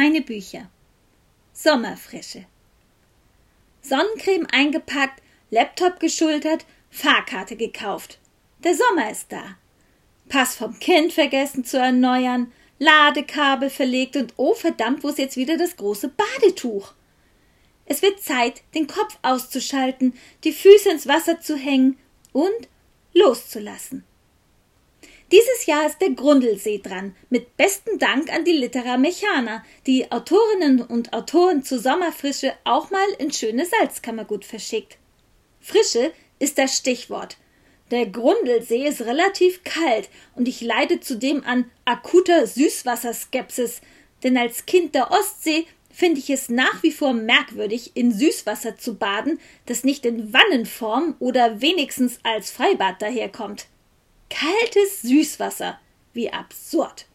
Meine Bücher. Sommerfrische. Sonnencreme eingepackt, Laptop geschultert, Fahrkarte gekauft. Der Sommer ist da. Pass vom Kind vergessen zu erneuern, Ladekabel verlegt und oh verdammt, wo ist jetzt wieder das große Badetuch? Es wird Zeit, den Kopf auszuschalten, die Füße ins Wasser zu hängen und loszulassen. Dieses Jahr ist der Grundlsee dran, mit besten Dank an die Litera Mechana, die Autorinnen und Autoren zur Sommerfrische auch mal in schöne Salzkammergut verschickt. Frische ist das Stichwort. Der Grundlsee ist relativ kalt und ich leide zudem an akuter Süßwasserskepsis, denn als Kind der Ostsee finde ich es nach wie vor merkwürdig, in Süßwasser zu baden, das nicht in Wannenform oder wenigstens als Freibad daherkommt. Kaltes Süßwasser. Wie absurd.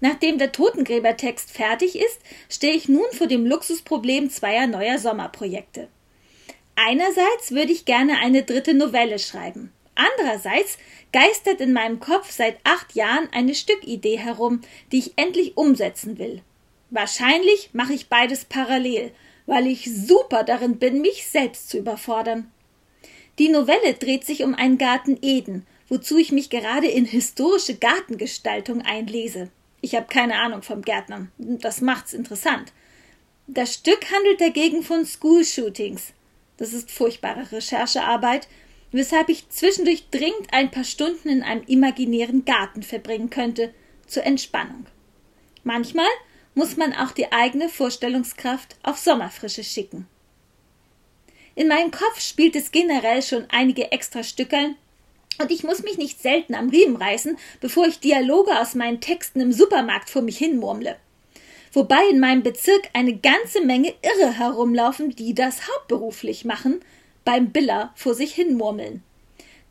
Nachdem der Totengräbertext fertig ist, stehe ich nun vor dem Luxusproblem zweier neuer Sommerprojekte. Einerseits würde ich gerne eine dritte Novelle schreiben. Andererseits geistert in meinem Kopf seit acht Jahren eine Stückidee herum, die ich endlich umsetzen will. Wahrscheinlich mache ich beides parallel, weil ich super darin bin, mich selbst zu überfordern. Die Novelle dreht sich um einen Garten Eden wozu ich mich gerade in historische Gartengestaltung einlese. Ich habe keine Ahnung vom Gärtnern. Das macht's interessant. Das Stück handelt dagegen von School-Shootings. Das ist furchtbare Recherchearbeit, weshalb ich zwischendurch dringend ein paar Stunden in einem imaginären Garten verbringen könnte, zur Entspannung. Manchmal muss man auch die eigene Vorstellungskraft auf Sommerfrische schicken. In meinem Kopf spielt es generell schon einige extra Stückeln, und ich muss mich nicht selten am Riemen reißen, bevor ich Dialoge aus meinen Texten im Supermarkt vor mich hinmurmle. Wobei in meinem Bezirk eine ganze Menge Irre herumlaufen, die das hauptberuflich machen, beim Biller vor sich hinmurmeln.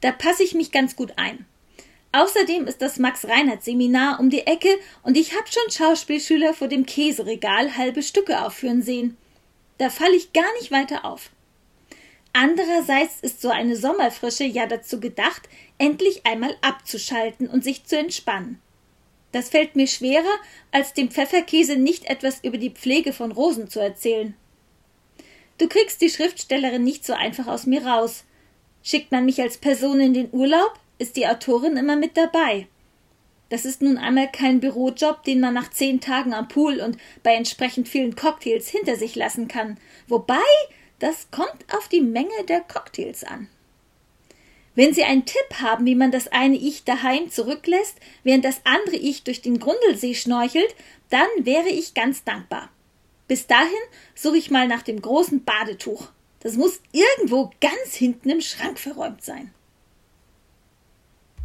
Da passe ich mich ganz gut ein. Außerdem ist das Max-Reinhardt-Seminar um die Ecke und ich habe schon Schauspielschüler vor dem Käseregal halbe Stücke aufführen sehen. Da falle ich gar nicht weiter auf. Andererseits ist so eine Sommerfrische ja dazu gedacht, endlich einmal abzuschalten und sich zu entspannen. Das fällt mir schwerer, als dem Pfefferkäse nicht etwas über die Pflege von Rosen zu erzählen. Du kriegst die Schriftstellerin nicht so einfach aus mir raus. Schickt man mich als Person in den Urlaub, ist die Autorin immer mit dabei. Das ist nun einmal kein Bürojob, den man nach zehn Tagen am Pool und bei entsprechend vielen Cocktails hinter sich lassen kann. Wobei das kommt auf die Menge der Cocktails an. Wenn Sie einen Tipp haben, wie man das eine Ich daheim zurücklässt, während das andere Ich durch den Grundlsee schnorchelt, dann wäre ich ganz dankbar. Bis dahin suche ich mal nach dem großen Badetuch. Das muss irgendwo ganz hinten im Schrank verräumt sein.